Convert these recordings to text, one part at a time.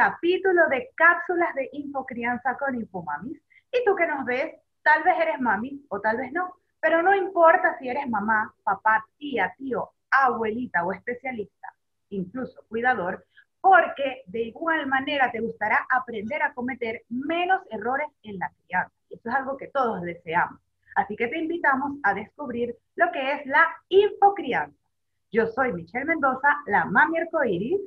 capítulo de cápsulas de infocrianza con Infomamis. Y tú que nos ves, tal vez eres mami o tal vez no, pero no importa si eres mamá, papá, tía, tío, abuelita o especialista, incluso cuidador, porque de igual manera te gustará aprender a cometer menos errores en la crianza. Eso es algo que todos deseamos. Así que te invitamos a descubrir lo que es la infocrianza. Yo soy Michelle Mendoza, la mami arcoiris.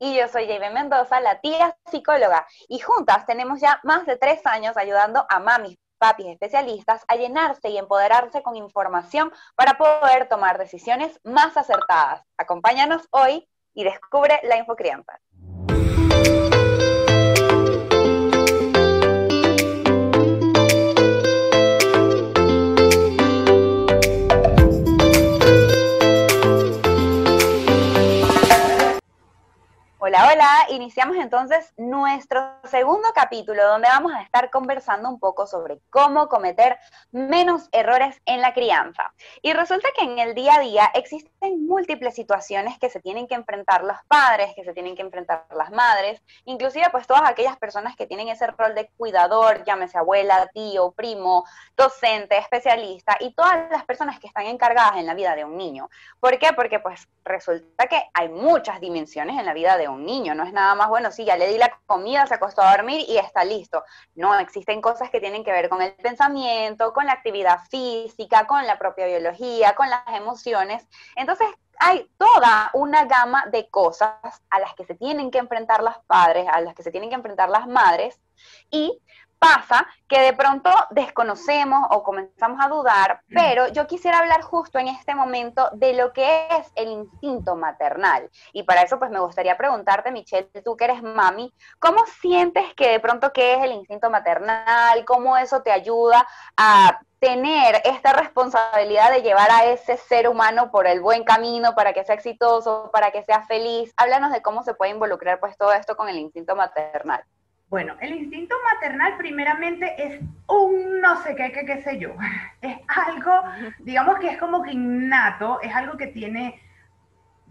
Y yo soy Jaime Mendoza, la tía psicóloga. Y juntas tenemos ya más de tres años ayudando a mamis, papis especialistas a llenarse y empoderarse con información para poder tomar decisiones más acertadas. Acompáñanos hoy y descubre la infocrianza. Iniciamos entonces nuestro segundo capítulo donde vamos a estar conversando un poco sobre cómo cometer menos errores en la crianza. Y resulta que en el día a día existen múltiples situaciones que se tienen que enfrentar los padres, que se tienen que enfrentar las madres, inclusive pues todas aquellas personas que tienen ese rol de cuidador, llámese abuela, tío, primo, docente, especialista y todas las personas que están encargadas en la vida de un niño. ¿Por qué? Porque pues resulta que hay muchas dimensiones en la vida de un niño, no es nada más, bueno, sí, ya le di la comida, se acostó a dormir y está listo. No, existen cosas que tienen que ver con el pensamiento, con la actividad física, con la propia biología, con las emociones. Entonces, hay toda una gama de cosas a las que se tienen que enfrentar las padres, a las que se tienen que enfrentar las madres, y pasa que de pronto desconocemos o comenzamos a dudar, mm. pero yo quisiera hablar justo en este momento de lo que es el instinto maternal. Y para eso pues me gustaría preguntarte, Michelle, tú que eres mami, ¿cómo sientes que de pronto qué es el instinto maternal? ¿Cómo eso te ayuda a tener esta responsabilidad de llevar a ese ser humano por el buen camino para que sea exitoso, para que sea feliz? Háblanos de cómo se puede involucrar pues todo esto con el instinto maternal. Bueno, el instinto maternal primeramente es un no sé qué, qué, qué sé yo. Es algo, digamos que es como que innato, es algo que tiene,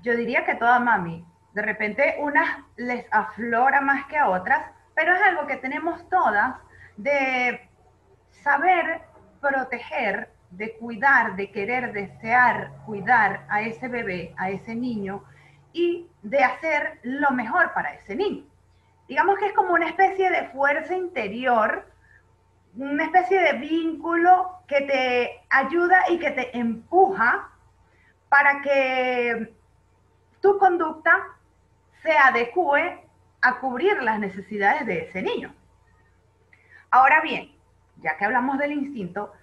yo diría que toda mami. De repente unas les aflora más que a otras, pero es algo que tenemos todas de saber proteger, de cuidar, de querer, desear, cuidar a ese bebé, a ese niño y de hacer lo mejor para ese niño digamos que es como una especie de fuerza interior, una especie de vínculo que te ayuda y que te empuja para que tu conducta se adecue a cubrir las necesidades de ese niño. Ahora bien, ya que hablamos del instinto,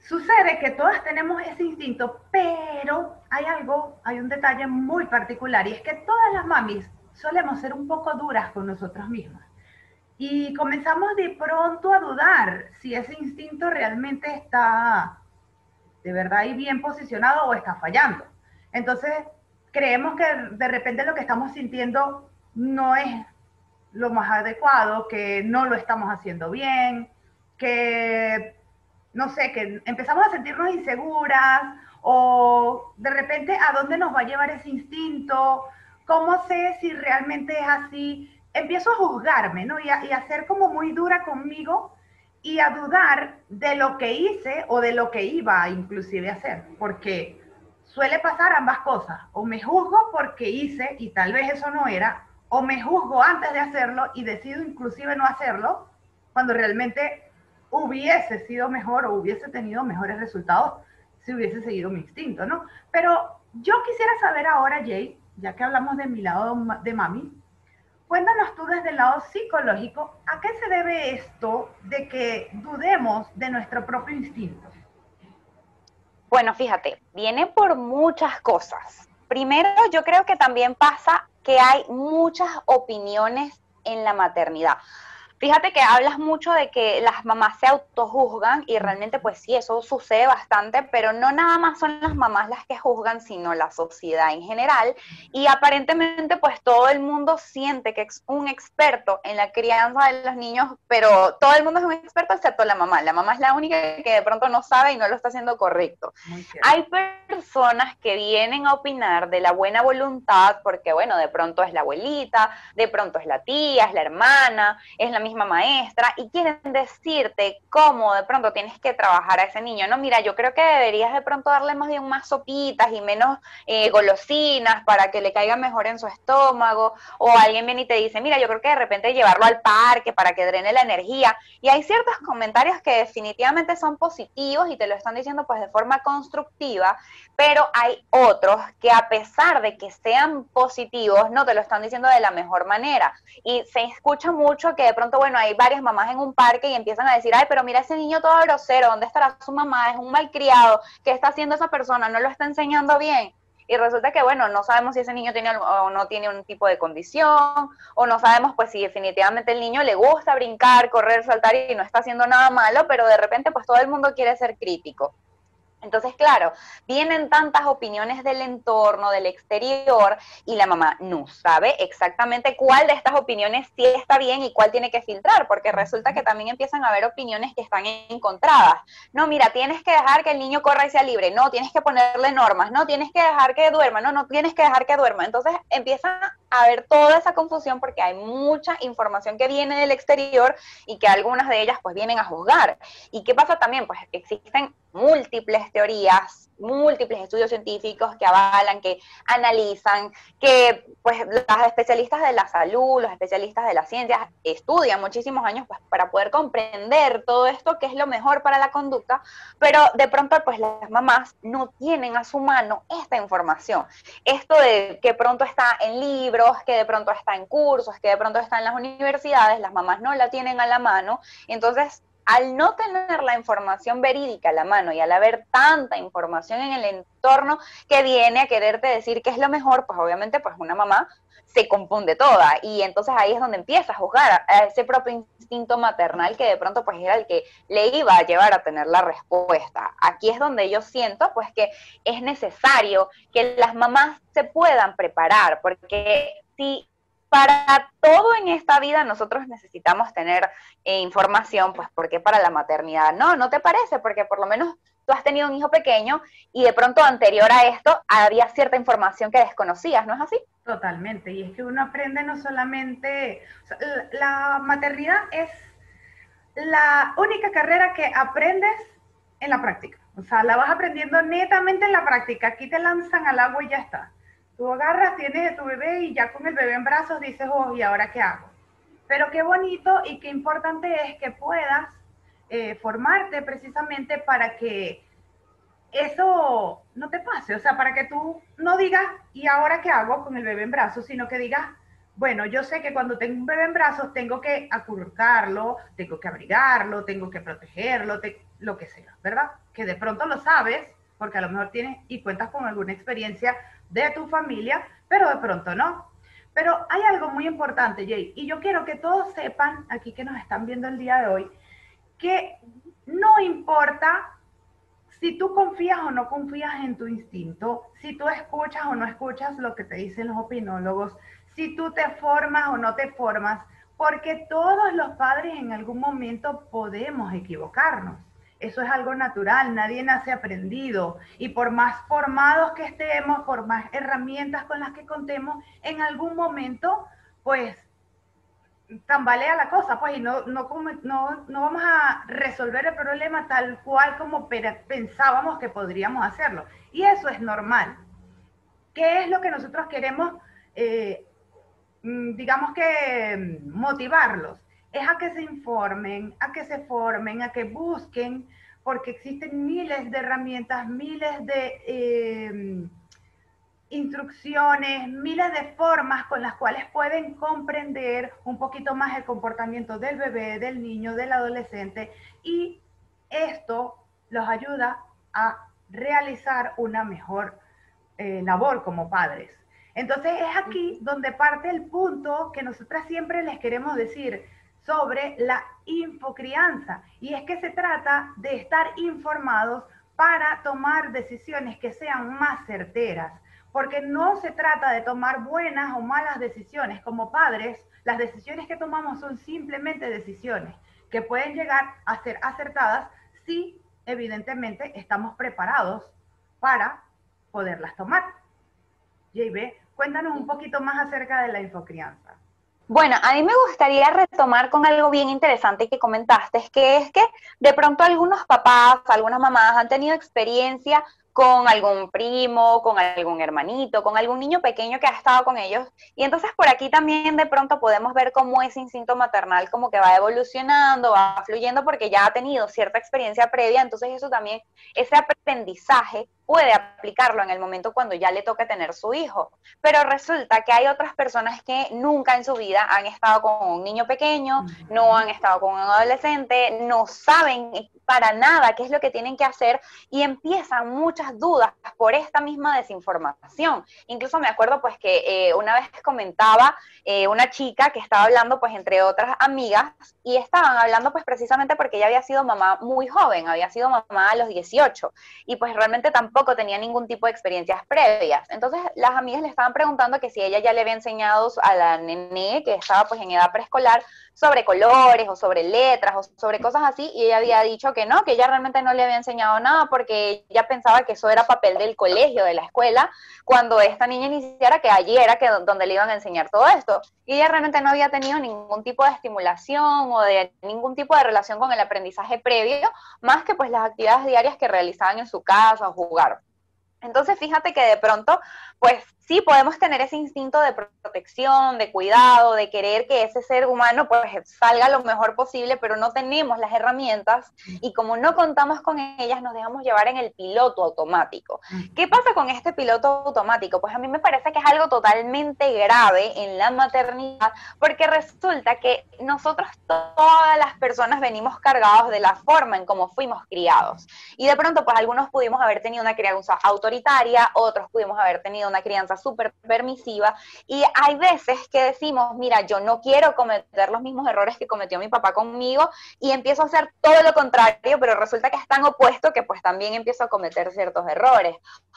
sucede que todas tenemos ese instinto, pero hay algo, hay un detalle muy particular y es que todas las mamis solemos ser un poco duras con nosotros mismas. Y comenzamos de pronto a dudar si ese instinto realmente está de verdad ahí bien posicionado o está fallando. Entonces, creemos que de repente lo que estamos sintiendo no es lo más adecuado, que no lo estamos haciendo bien, que, no sé, que empezamos a sentirnos inseguras o de repente a dónde nos va a llevar ese instinto, ¿cómo sé si realmente es así? Empiezo a juzgarme, ¿no? Y a, ser como muy dura conmigo y a dudar de lo que hice o de lo que iba inclusive a hacer, porque suele pasar ambas cosas, o me juzgo porque hice y tal vez eso no era, o me juzgo antes de hacerlo y decido inclusive no hacerlo, cuando realmente hubiese sido mejor o hubiese tenido mejores resultados si hubiese seguido mi instinto, ¿no? Pero yo quisiera saber ahora, Jay, ya que hablamos de mi lado de mami, cuéntanos tú desde el lado psicológico, ¿a qué se debe esto de que dudemos de nuestro propio instinto? Bueno, fíjate, viene por muchas cosas. Primero, yo creo que también pasa que hay muchas opiniones en la maternidad. Fíjate que hablas mucho de que las mamás se autojuzgan y realmente pues sí, eso sucede bastante, pero no nada más son las mamás las que juzgan, sino la sociedad en general. Y aparentemente pues todo el mundo siente que es un experto en la crianza de los niños, pero todo el mundo es un experto excepto la mamá. La mamá es la única que de pronto no sabe y no lo está haciendo correcto. Hay personas que vienen a opinar de la buena voluntad porque bueno, de pronto es la abuelita, de pronto es la tía, es la hermana, es la misma maestra y quieren decirte cómo de pronto tienes que trabajar a ese niño. No, mira, yo creo que deberías de pronto darle más bien más sopitas y menos eh, golosinas para que le caiga mejor en su estómago. O alguien viene y te dice, mira, yo creo que de repente llevarlo al parque para que drene la energía. Y hay ciertos comentarios que definitivamente son positivos y te lo están diciendo pues de forma constructiva, pero hay otros que a pesar de que sean positivos, no te lo están diciendo de la mejor manera. Y se escucha mucho que de pronto, bueno, hay varias mamás en un parque y empiezan a decir, ay, pero mira ese niño todo grosero, ¿dónde estará su mamá? Es un malcriado, ¿qué está haciendo esa persona? ¿No lo está enseñando bien? Y resulta que, bueno, no sabemos si ese niño tiene o no tiene un tipo de condición, o no sabemos pues si definitivamente el niño le gusta brincar, correr, saltar y no está haciendo nada malo, pero de repente pues todo el mundo quiere ser crítico. Entonces, claro, vienen tantas opiniones del entorno, del exterior, y la mamá no sabe exactamente cuál de estas opiniones sí está bien y cuál tiene que filtrar, porque resulta que también empiezan a haber opiniones que están encontradas. No, mira, tienes que dejar que el niño corra y sea libre, no, tienes que ponerle normas, no, tienes que dejar que duerma, no, no tienes que dejar que duerma. Entonces empieza a haber toda esa confusión porque hay mucha información que viene del exterior y que algunas de ellas pues vienen a juzgar. ¿Y qué pasa también? Pues existen múltiples teorías, múltiples estudios científicos que avalan, que analizan, que pues las especialistas de la salud, los especialistas de las ciencias estudian muchísimos años pues, para poder comprender todo esto, que es lo mejor para la conducta, pero de pronto pues las mamás no tienen a su mano esta información. Esto de que pronto está en libros, que de pronto está en cursos, que de pronto está en las universidades, las mamás no la tienen a la mano, entonces al no tener la información verídica a la mano y al haber tanta información en el entorno que viene a quererte decir qué es lo mejor, pues obviamente pues una mamá se confunde toda y entonces ahí es donde empieza a juzgar a ese propio instinto maternal que de pronto pues era el que le iba a llevar a tener la respuesta. Aquí es donde yo siento pues que es necesario que las mamás se puedan preparar porque si para todo en esta vida nosotros necesitamos tener eh, información, pues porque para la maternidad, no, no te parece, porque por lo menos tú has tenido un hijo pequeño y de pronto anterior a esto había cierta información que desconocías, ¿no es así? Totalmente, y es que uno aprende no solamente, la maternidad es la única carrera que aprendes en la práctica, o sea, la vas aprendiendo netamente en la práctica, aquí te lanzan al agua y ya está. Tú agarras, tienes tu bebé y ya con el bebé en brazos dices, oh, ¿y ahora qué hago? Pero qué bonito y qué importante es que puedas eh, formarte precisamente para que eso no te pase, o sea, para que tú no digas, ¿y ahora qué hago con el bebé en brazos? Sino que digas, bueno, yo sé que cuando tengo un bebé en brazos tengo que acurrucarlo, tengo que abrigarlo, tengo que protegerlo, lo que sea, ¿verdad? Que de pronto lo sabes, porque a lo mejor tienes y cuentas con alguna experiencia de tu familia, pero de pronto no. Pero hay algo muy importante, Jay, y yo quiero que todos sepan, aquí que nos están viendo el día de hoy, que no importa si tú confías o no confías en tu instinto, si tú escuchas o no escuchas lo que te dicen los opinólogos, si tú te formas o no te formas, porque todos los padres en algún momento podemos equivocarnos. Eso es algo natural, nadie nace aprendido. Y por más formados que estemos, por más herramientas con las que contemos, en algún momento, pues, tambalea la cosa, pues, y no, no, no, no vamos a resolver el problema tal cual como pensábamos que podríamos hacerlo. Y eso es normal. ¿Qué es lo que nosotros queremos, eh, mm, digamos que, motivarlos? es a que se informen, a que se formen, a que busquen, porque existen miles de herramientas, miles de em, instrucciones, miles de formas con las cuales pueden comprender un poquito más el comportamiento del bebé, del niño, del adolescente, y esto los ayuda a realizar una mejor eh, labor como padres. Entonces es aquí donde parte el punto que nosotras siempre les queremos decir sobre la infocrianza. Y es que se trata de estar informados para tomar decisiones que sean más certeras, porque no se trata de tomar buenas o malas decisiones. Como padres, las decisiones que tomamos son simplemente decisiones que pueden llegar a ser acertadas si evidentemente estamos preparados para poderlas tomar. JB, cuéntanos un poquito más acerca de la infocrianza. Bueno, a mí me gustaría retomar con algo bien interesante que comentaste, que es que de pronto algunos papás, algunas mamás han tenido experiencia con algún primo, con algún hermanito, con algún niño pequeño que ha estado con ellos. Y entonces por aquí también de pronto podemos ver cómo ese instinto maternal como que va evolucionando, va fluyendo porque ya ha tenido cierta experiencia previa, entonces eso también, ese aprendizaje puede aplicarlo en el momento cuando ya le toque tener su hijo. Pero resulta que hay otras personas que nunca en su vida han estado con un niño pequeño, no han estado con un adolescente, no saben para nada qué es lo que tienen que hacer y empiezan muchas dudas por esta misma desinformación. Incluso me acuerdo pues que eh, una vez comentaba eh, una chica que estaba hablando pues entre otras amigas y estaban hablando pues precisamente porque ella había sido mamá muy joven, había sido mamá a los 18 y pues realmente tampoco tampoco tenía ningún tipo de experiencias previas. Entonces las amigas le estaban preguntando que si ella ya le había enseñado a la nene que estaba pues en edad preescolar sobre colores o sobre letras o sobre cosas así y ella había dicho que no, que ella realmente no le había enseñado nada porque ella pensaba que eso era papel del colegio, de la escuela, cuando esta niña iniciara que allí era que donde le iban a enseñar todo esto. Y ella realmente no había tenido ningún tipo de estimulación o de ningún tipo de relación con el aprendizaje previo, más que pues las actividades diarias que realizaban en su casa o jugar. Entonces, fíjate que de pronto, pues sí podemos tener ese instinto de protección, de cuidado, de querer que ese ser humano pues salga lo mejor posible, pero no tenemos las herramientas y como no contamos con ellas nos dejamos llevar en el piloto automático. ¿Qué pasa con este piloto automático? Pues a mí me parece que es algo totalmente grave en la maternidad porque resulta que nosotros todas las personas venimos cargados de la forma en cómo fuimos criados y de pronto pues algunos pudimos haber tenido una crianza autoritaria, otros pudimos haber tenido una crianza súper permisiva y hay veces que decimos, mira, yo no quiero cometer los mismos errores que cometió mi papá conmigo y empiezo a hacer todo lo contrario, pero resulta que es tan opuesto que pues también empiezo a cometer ciertos errores.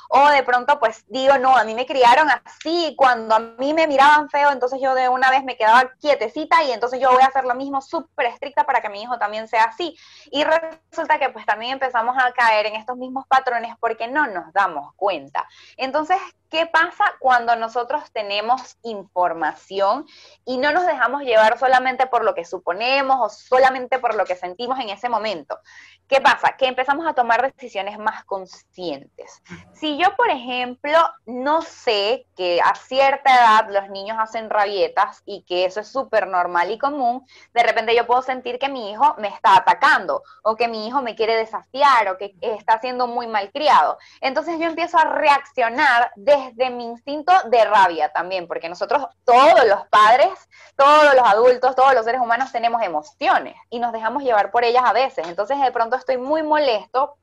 O de pronto pues digo, no, a mí me criaron así, cuando a mí me miraban feo, entonces yo de una vez me quedaba quietecita y entonces yo voy a hacer lo mismo súper estricta para que mi hijo también sea así. Y resulta que pues también empezamos a caer en estos mismos patrones porque no nos damos cuenta. Entonces, ¿Qué pasa cuando nosotros tenemos información y no nos dejamos llevar solamente por lo que suponemos o solamente por lo que sentimos en ese momento? ¿Qué pasa? Que empezamos a tomar decisiones más conscientes. Si yo, por ejemplo, no sé que a cierta edad los niños hacen rabietas y que eso es súper normal y común, de repente yo puedo sentir que mi hijo me está atacando o que mi hijo me quiere desafiar o que está siendo muy malcriado. Entonces yo empiezo a reaccionar desde mi instinto de rabia también, porque nosotros todos los padres, todos los adultos, todos los seres humanos tenemos emociones y nos dejamos llevar por ellas a veces. Entonces de pronto estoy muy molesto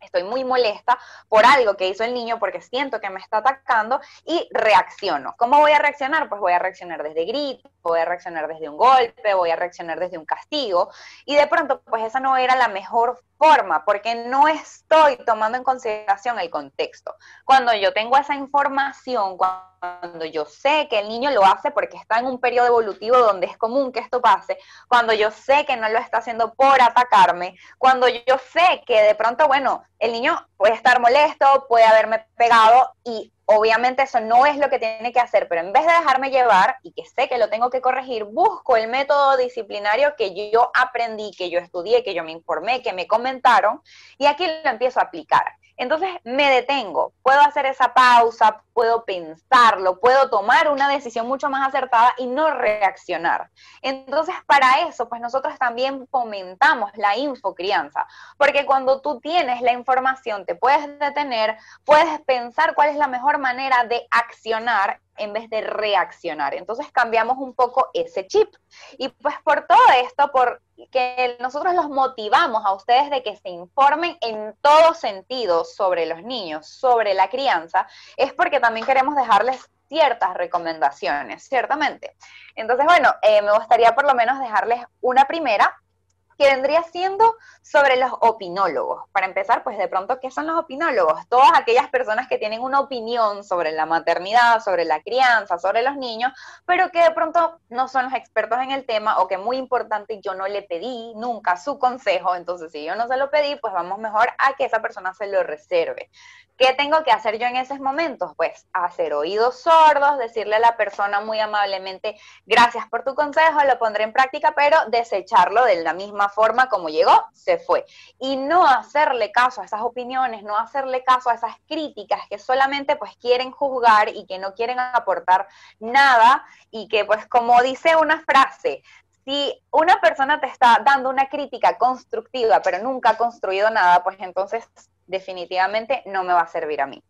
estoy muy molesta por algo que hizo el niño porque siento que me está atacando y reacciono. ¿Cómo voy a reaccionar? Pues voy a reaccionar desde grito, voy a reaccionar desde un golpe, voy a reaccionar desde un castigo y de pronto pues esa no era la mejor forma porque no estoy tomando en consideración el contexto. Cuando yo tengo esa información, cuando yo sé que el niño lo hace porque está en un periodo evolutivo donde es común que esto pase, cuando yo sé que no lo está haciendo por atacarme, cuando yo sé que de pronto, bueno, el niño puede estar molesto, puede haberme pegado y obviamente eso no es lo que tiene que hacer, pero en vez de dejarme llevar y que sé que lo tengo que corregir, busco el método disciplinario que yo aprendí, que yo estudié, que yo me informé, que me comentaron y aquí lo empiezo a aplicar. Entonces me detengo, puedo hacer esa pausa, puedo pensarlo, puedo tomar una decisión mucho más acertada y no reaccionar. Entonces para eso, pues nosotros también fomentamos la infocrianza, porque cuando tú tienes la información, te puedes detener, puedes pensar cuál es la mejor manera de accionar en vez de reaccionar. Entonces cambiamos un poco ese chip. Y pues por todo esto, por que nosotros los motivamos a ustedes de que se informen en todo sentido sobre los niños, sobre la crianza, es porque también queremos dejarles ciertas recomendaciones, ciertamente. Entonces, bueno, eh, me gustaría por lo menos dejarles una primera que vendría siendo sobre los opinólogos. Para empezar, pues de pronto, ¿qué son los opinólogos? Todas aquellas personas que tienen una opinión sobre la maternidad, sobre la crianza, sobre los niños, pero que de pronto no son los expertos en el tema o que muy importante, yo no le pedí nunca su consejo, entonces si yo no se lo pedí, pues vamos mejor a que esa persona se lo reserve. ¿Qué tengo que hacer yo en esos momentos? Pues hacer oídos sordos, decirle a la persona muy amablemente, gracias por tu consejo, lo pondré en práctica, pero desecharlo de la misma forma como llegó, se fue. Y no hacerle caso a esas opiniones, no hacerle caso a esas críticas que solamente pues quieren juzgar y que no quieren aportar nada y que pues como dice una frase, si una persona te está dando una crítica constructiva pero nunca ha construido nada, pues entonces definitivamente no me va a servir a mí.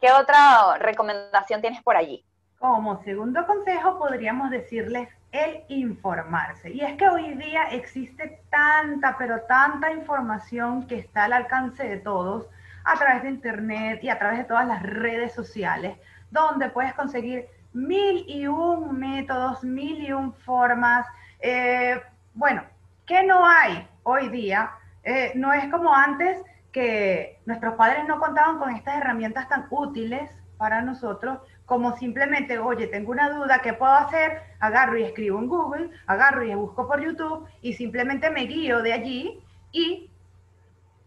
¿Qué otra recomendación tienes por allí? Como segundo consejo podríamos decirles el informarse. Y es que hoy día existe tanta, pero tanta información que está al alcance de todos a través de Internet y a través de todas las redes sociales, donde puedes conseguir mil y un métodos, mil y un formas. Eh, bueno, ¿qué no hay hoy día? Eh, no es como antes que nuestros padres no contaban con estas herramientas tan útiles para nosotros como simplemente, oye, tengo una duda, ¿qué puedo hacer? Agarro y escribo en Google, agarro y busco por YouTube y simplemente me guío de allí y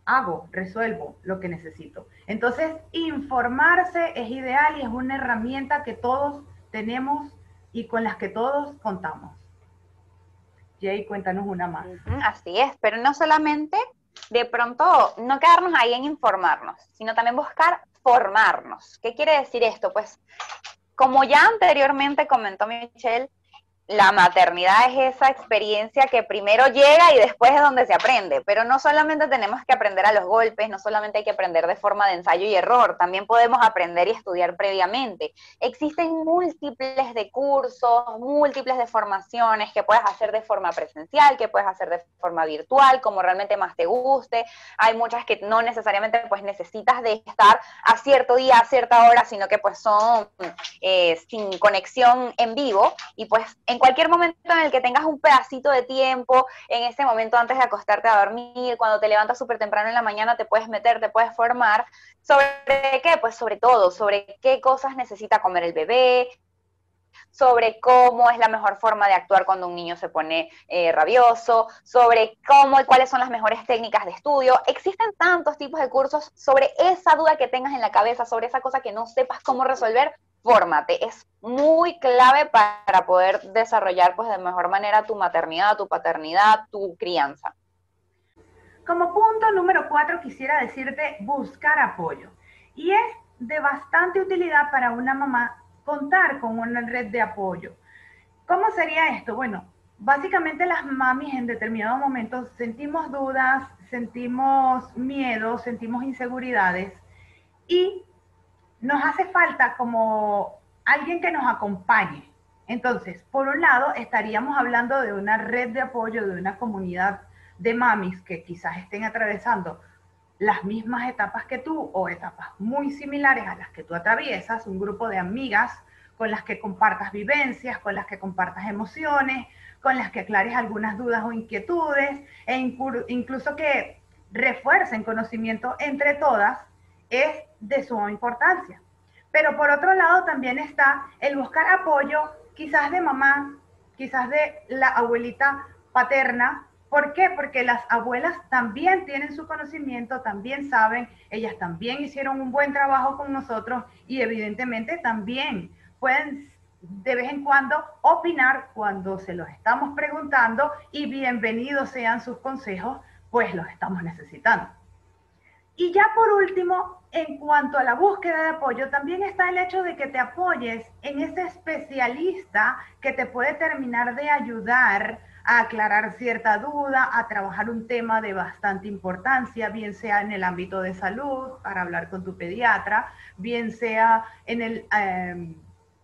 hago, resuelvo lo que necesito. Entonces, informarse es ideal y es una herramienta que todos tenemos y con las que todos contamos. Jay, cuéntanos una más. Así es, pero no solamente de pronto no quedarnos ahí en informarnos, sino también buscar formarnos. ¿Qué quiere decir esto? Pues como ya anteriormente comentó Michelle, la maternidad es esa experiencia que primero llega y después es donde se aprende, pero no solamente tenemos que aprender a los golpes, no solamente hay que aprender de forma de ensayo y error, también podemos aprender y estudiar previamente. Existen múltiples de cursos, múltiples de formaciones que puedes hacer de forma presencial, que puedes hacer de forma virtual, como realmente más te guste. Hay muchas que no necesariamente pues necesitas de estar a cierto día, a cierta hora, sino que pues son eh, sin conexión en vivo y pues en en cualquier momento en el que tengas un pedacito de tiempo, en ese momento antes de acostarte a dormir, cuando te levantas súper temprano en la mañana, te puedes meter, te puedes formar. ¿Sobre qué? Pues sobre todo, sobre qué cosas necesita comer el bebé, sobre cómo es la mejor forma de actuar cuando un niño se pone eh, rabioso, sobre cómo y cuáles son las mejores técnicas de estudio. Existen tantos tipos de cursos sobre esa duda que tengas en la cabeza, sobre esa cosa que no sepas cómo resolver fórmate. Es muy clave para poder desarrollar pues de mejor manera tu maternidad, tu paternidad, tu crianza. Como punto número cuatro quisiera decirte buscar apoyo. Y es de bastante utilidad para una mamá contar con una red de apoyo. ¿Cómo sería esto? Bueno, básicamente las mamis en determinados momentos sentimos dudas, sentimos miedo, sentimos inseguridades y nos hace falta como alguien que nos acompañe. Entonces, por un lado, estaríamos hablando de una red de apoyo, de una comunidad de mamis que quizás estén atravesando las mismas etapas que tú o etapas muy similares a las que tú atraviesas, un grupo de amigas con las que compartas vivencias, con las que compartas emociones, con las que aclares algunas dudas o inquietudes e incluso que refuercen conocimiento entre todas es de suma importancia. Pero por otro lado también está el buscar apoyo quizás de mamá, quizás de la abuelita paterna. ¿Por qué? Porque las abuelas también tienen su conocimiento, también saben, ellas también hicieron un buen trabajo con nosotros y evidentemente también pueden de vez en cuando opinar cuando se los estamos preguntando y bienvenidos sean sus consejos, pues los estamos necesitando. Y ya por último, en cuanto a la búsqueda de apoyo, también está el hecho de que te apoyes en ese especialista que te puede terminar de ayudar a aclarar cierta duda, a trabajar un tema de bastante importancia, bien sea en el ámbito de salud, para hablar con tu pediatra, bien sea en el em,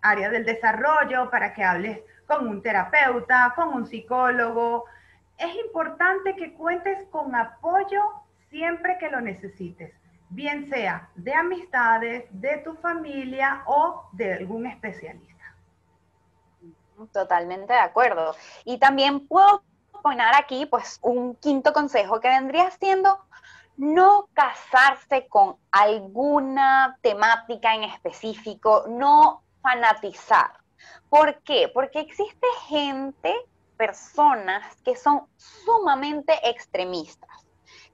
área del desarrollo, para que hables con un terapeuta, con un psicólogo. Es importante que cuentes con apoyo siempre que lo necesites. Bien sea de amistades, de tu familia o de algún especialista. Totalmente de acuerdo. Y también puedo poner aquí pues un quinto consejo que vendría siendo no casarse con alguna temática en específico, no fanatizar. ¿Por qué? Porque existe gente, personas que son sumamente extremistas.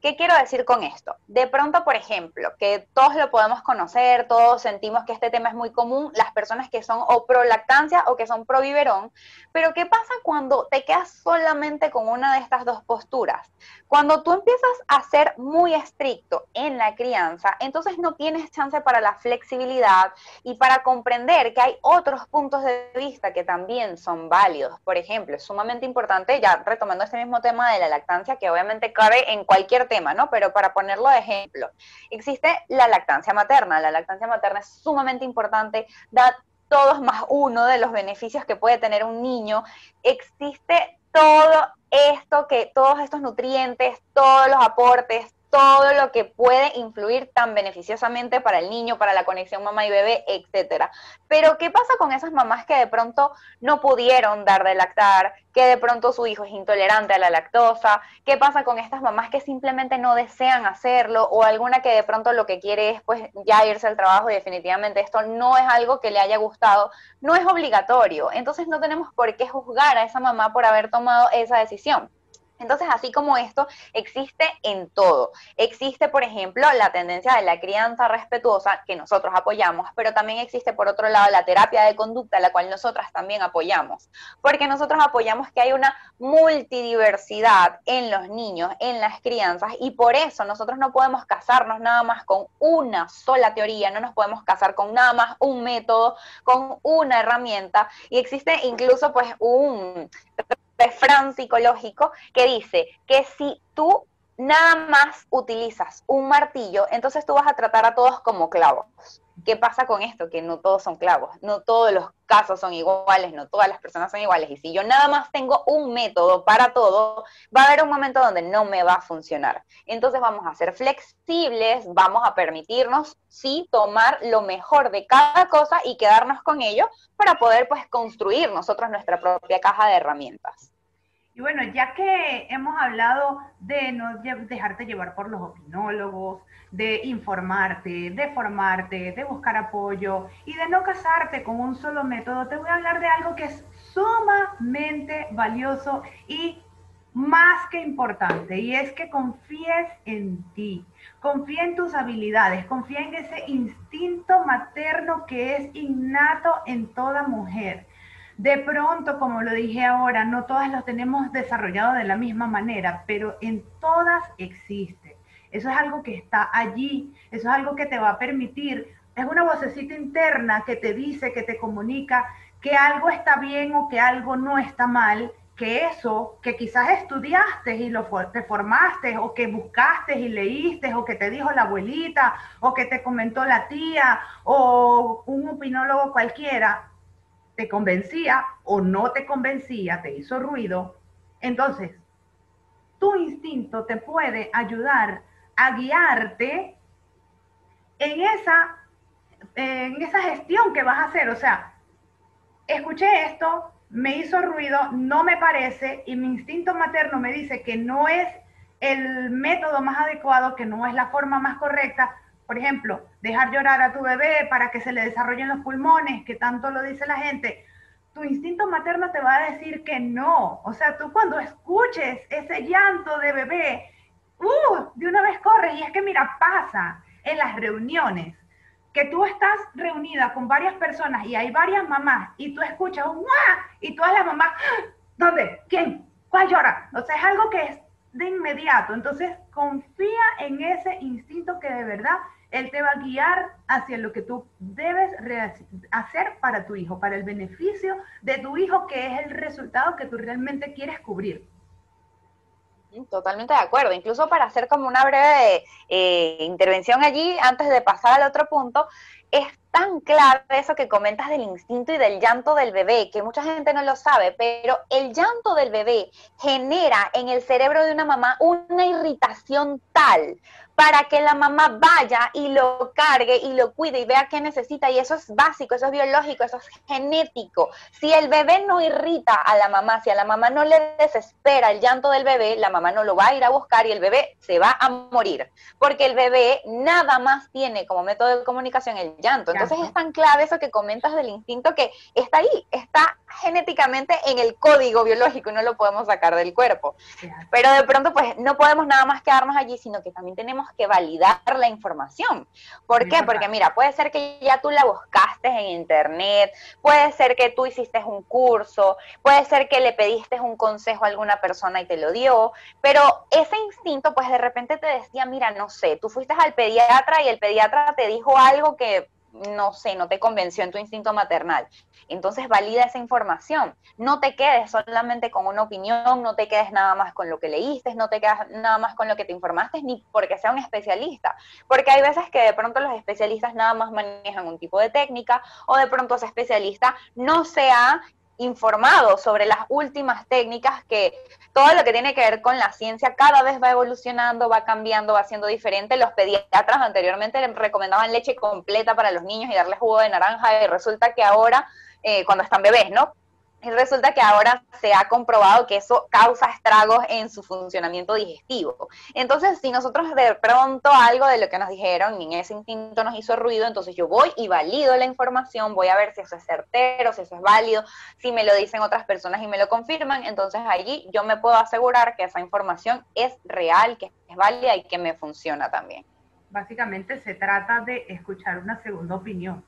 ¿Qué quiero decir con esto? De pronto, por ejemplo, que todos lo podemos conocer, todos sentimos que este tema es muy común, las personas que son o pro lactancia o que son pro biberón, pero ¿qué pasa cuando te quedas solamente con una de estas dos posturas? Cuando tú empiezas a ser muy estricto en la crianza, entonces no tienes chance para la flexibilidad y para comprender que hay otros puntos de vista que también son válidos. Por ejemplo, es sumamente importante, ya retomando este mismo tema de la lactancia, que obviamente cabe en cualquier tema, ¿no? Pero para ponerlo de ejemplo, existe la lactancia materna. La lactancia materna es sumamente importante, da todos más uno de los beneficios que puede tener un niño. Existe todo esto que, todos estos nutrientes, todos los aportes, todo lo que puede influir tan beneficiosamente para el niño, para la conexión mamá y bebé, etcétera. Pero ¿qué pasa con esas mamás que de pronto no pudieron dar de lactar, que de pronto su hijo es intolerante a la lactosa? ¿Qué pasa con estas mamás que simplemente no desean hacerlo o alguna que de pronto lo que quiere es pues ya irse al trabajo y definitivamente esto no es algo que le haya gustado, no es obligatorio. Entonces no tenemos por qué juzgar a esa mamá por haber tomado esa decisión. Entonces, así como esto, existe en todo. Existe, por ejemplo, la tendencia de la crianza respetuosa, que nosotros apoyamos, pero también existe, por otro lado, la terapia de conducta, la cual nosotras también apoyamos, porque nosotros apoyamos que hay una multidiversidad en los niños, en las crianzas, y por eso nosotros no podemos casarnos nada más con una sola teoría, no nos podemos casar con nada más un método, con una herramienta, y existe incluso pues un refrán psicológico que dice que si tú nada más utilizas un martillo, entonces tú vas a tratar a todos como clavos. ¿Qué pasa con esto? Que no todos son clavos, no todos los casos son iguales, no todas las personas son iguales. Y si yo nada más tengo un método para todo, va a haber un momento donde no me va a funcionar. Entonces vamos a ser flexibles, vamos a permitirnos, sí, tomar lo mejor de cada cosa y quedarnos con ello para poder pues construir nosotros nuestra propia caja de herramientas. Y bueno, ya que hemos hablado de no dejarte llevar por los opinólogos, de informarte, de formarte, de buscar apoyo y de no casarte con un solo método, te voy a hablar de algo que es sumamente valioso y más que importante, y es que confíes en ti, confía en tus habilidades, confía en ese instinto materno que es innato en toda mujer. De pronto, como lo dije ahora, no todas lo tenemos desarrollado de la misma manera, pero en todas existe. Eso es algo que está allí, eso es algo que te va a permitir, es una vocecita interna que te dice, que te comunica que algo está bien o que algo no está mal, que eso que quizás estudiaste y lo te formaste o que buscaste y leíste o que te dijo la abuelita o que te comentó la tía o un opinólogo cualquiera, te convencía o no te convencía, te hizo ruido, entonces tu instinto te puede ayudar a guiarte en esa, en esa gestión que vas a hacer. O sea, escuché esto, me hizo ruido, no me parece, y mi instinto materno me dice que no es el método más adecuado, que no es la forma más correcta, por ejemplo, dejar llorar a tu bebé para que se le desarrollen los pulmones, que tanto lo dice la gente, tu instinto materno te va a decir que no. O sea, tú cuando escuches ese llanto de bebé, uh, de una vez corres. Y es que mira, pasa en las reuniones que tú estás reunida con varias personas y hay varias mamás y tú escuchas un y todas las mamás, ¿dónde? ¿Quién? ¿Cuál llora? O sea, es algo que es de inmediato. Entonces, confía en ese instinto que de verdad él te va a guiar hacia lo que tú debes hacer para tu hijo, para el beneficio de tu hijo, que es el resultado que tú realmente quieres cubrir. Mm, totalmente de acuerdo. Incluso para hacer como una breve eh, intervención allí, antes de pasar al otro punto, es tan clave eso que comentas del instinto y del llanto del bebé, que mucha gente no lo sabe, pero el llanto del bebé genera en el cerebro de una mamá una irritación tal para que la mamá vaya y lo cargue y lo cuide y vea qué necesita. Y eso es básico, eso es biológico, eso es genético. Si el bebé no irrita a la mamá, si a la mamá no le desespera el llanto del bebé, la mamá no lo va a ir a buscar y el bebé se va a morir. Porque el bebé nada más tiene como método de comunicación el llanto. Entonces es tan clave eso que comentas del instinto que está ahí, está genéticamente en el código biológico y no lo podemos sacar del cuerpo. Pero de pronto pues no podemos nada más quedarnos allí, sino que también tenemos que validar la información. ¿Por qué? Porque mira, puede ser que ya tú la buscaste en internet, puede ser que tú hiciste un curso, puede ser que le pediste un consejo a alguna persona y te lo dio, pero ese instinto pues de repente te decía, mira, no sé, tú fuiste al pediatra y el pediatra te dijo algo que no sé, no te convenció en tu instinto maternal. Entonces valida esa información. No te quedes solamente con una opinión, no te quedes nada más con lo que leíste, no te quedes nada más con lo que te informaste, ni porque sea un especialista. Porque hay veces que de pronto los especialistas nada más manejan un tipo de técnica o de pronto ese especialista no sea informado sobre las últimas técnicas que todo lo que tiene que ver con la ciencia cada vez va evolucionando, va cambiando, va siendo diferente. Los pediatras anteriormente recomendaban leche completa para los niños y darles jugo de naranja y resulta que ahora, eh, cuando están bebés, ¿no? Y resulta que ahora se ha comprobado que eso causa estragos en su funcionamiento digestivo. Entonces, si nosotros de pronto algo de lo que nos dijeron en ese instinto nos hizo ruido, entonces yo voy y valido la información, voy a ver si eso es certero, si eso es válido, si me lo dicen otras personas y me lo confirman, entonces allí yo me puedo asegurar que esa información es real, que es válida y que me funciona también. Básicamente se trata de escuchar una segunda opinión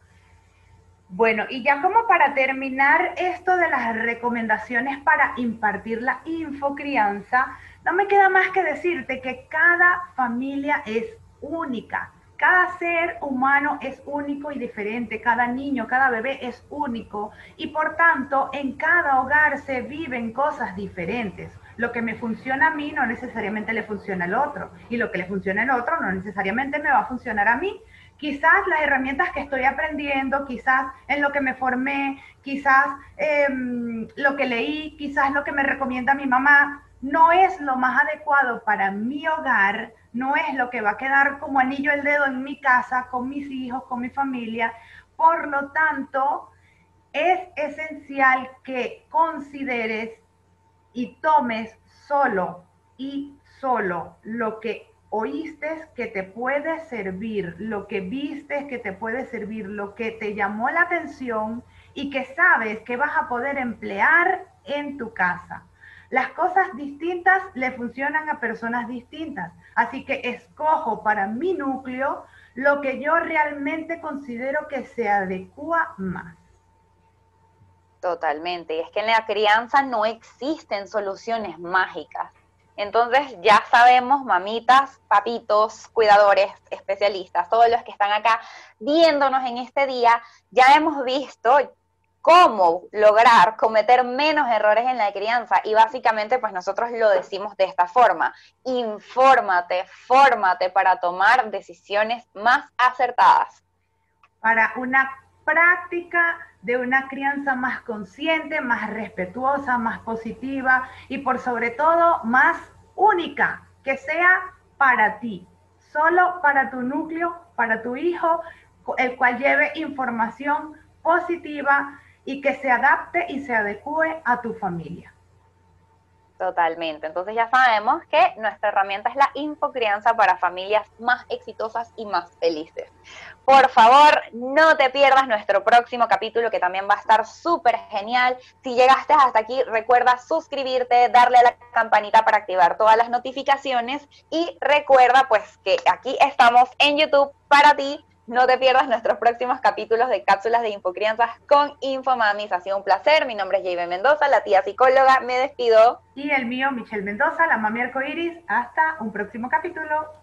bueno, y ya como para terminar esto de las recomendaciones para impartir la infocrianza, no me queda más que decirte que cada familia es única. Cada ser humano es único y diferente, cada niño, cada bebé es único y por tanto en cada hogar se viven cosas diferentes. Lo que me funciona a mí no necesariamente le funciona al otro y lo que le funciona al otro no necesariamente me va a funcionar a mí quizás las herramientas que estoy aprendiendo, quizás en lo que me formé, quizás em, lo que leí, quizás lo que me recomienda mi mamá, no es lo más adecuado para mi hogar, no es lo que va a quedar como anillo el dedo en mi casa, con mis hijos, con mi familia. Por lo tanto, es esencial que consideres y tomes solo y solo lo que oíste que te puede servir, lo que viste que te puede servir, lo que te llamó la atención y que sabes que vas a poder emplear en tu casa. Las cosas distintas le funcionan a personas distintas, así que escojo para mi núcleo lo que yo realmente considero que se adecua más. Totalmente, y es que en la crianza no existen soluciones mágicas entonces ya sabemos, mamitas, papitos, cuidadores, especialistas, todos los que están acá viéndonos en este día, ya hemos visto cómo lograr cometer menos errores en la crianza y básicamente pues nosotros lo decimos de esta forma, infórmate, fórmate para tomar decisiones más acertadas. Para una práctica de una crianza más consciente, más respetuosa, más positiva y por sobre todo más única, que sea para ti, solo para tu núcleo, para tu hijo, el cual lleve información positiva y que se adapte y se adecue a tu familia. Totalmente. Entonces ya sabemos que nuestra herramienta es la infocrianza para familias más exitosas y más felices. Por favor, no te pierdas nuestro próximo capítulo que también va a estar súper genial. Si llegaste hasta aquí, recuerda suscribirte, darle a la campanita para activar todas las notificaciones y recuerda pues que aquí estamos en YouTube para ti no te pierdas nuestros próximos capítulos de cápsulas de infocrianzas con Infomamis. Ha sido un placer. Mi nombre es Jaybe Mendoza, la tía psicóloga. Me despido. Y el mío, Michelle Mendoza, la mami arcoiris. Hasta un próximo capítulo.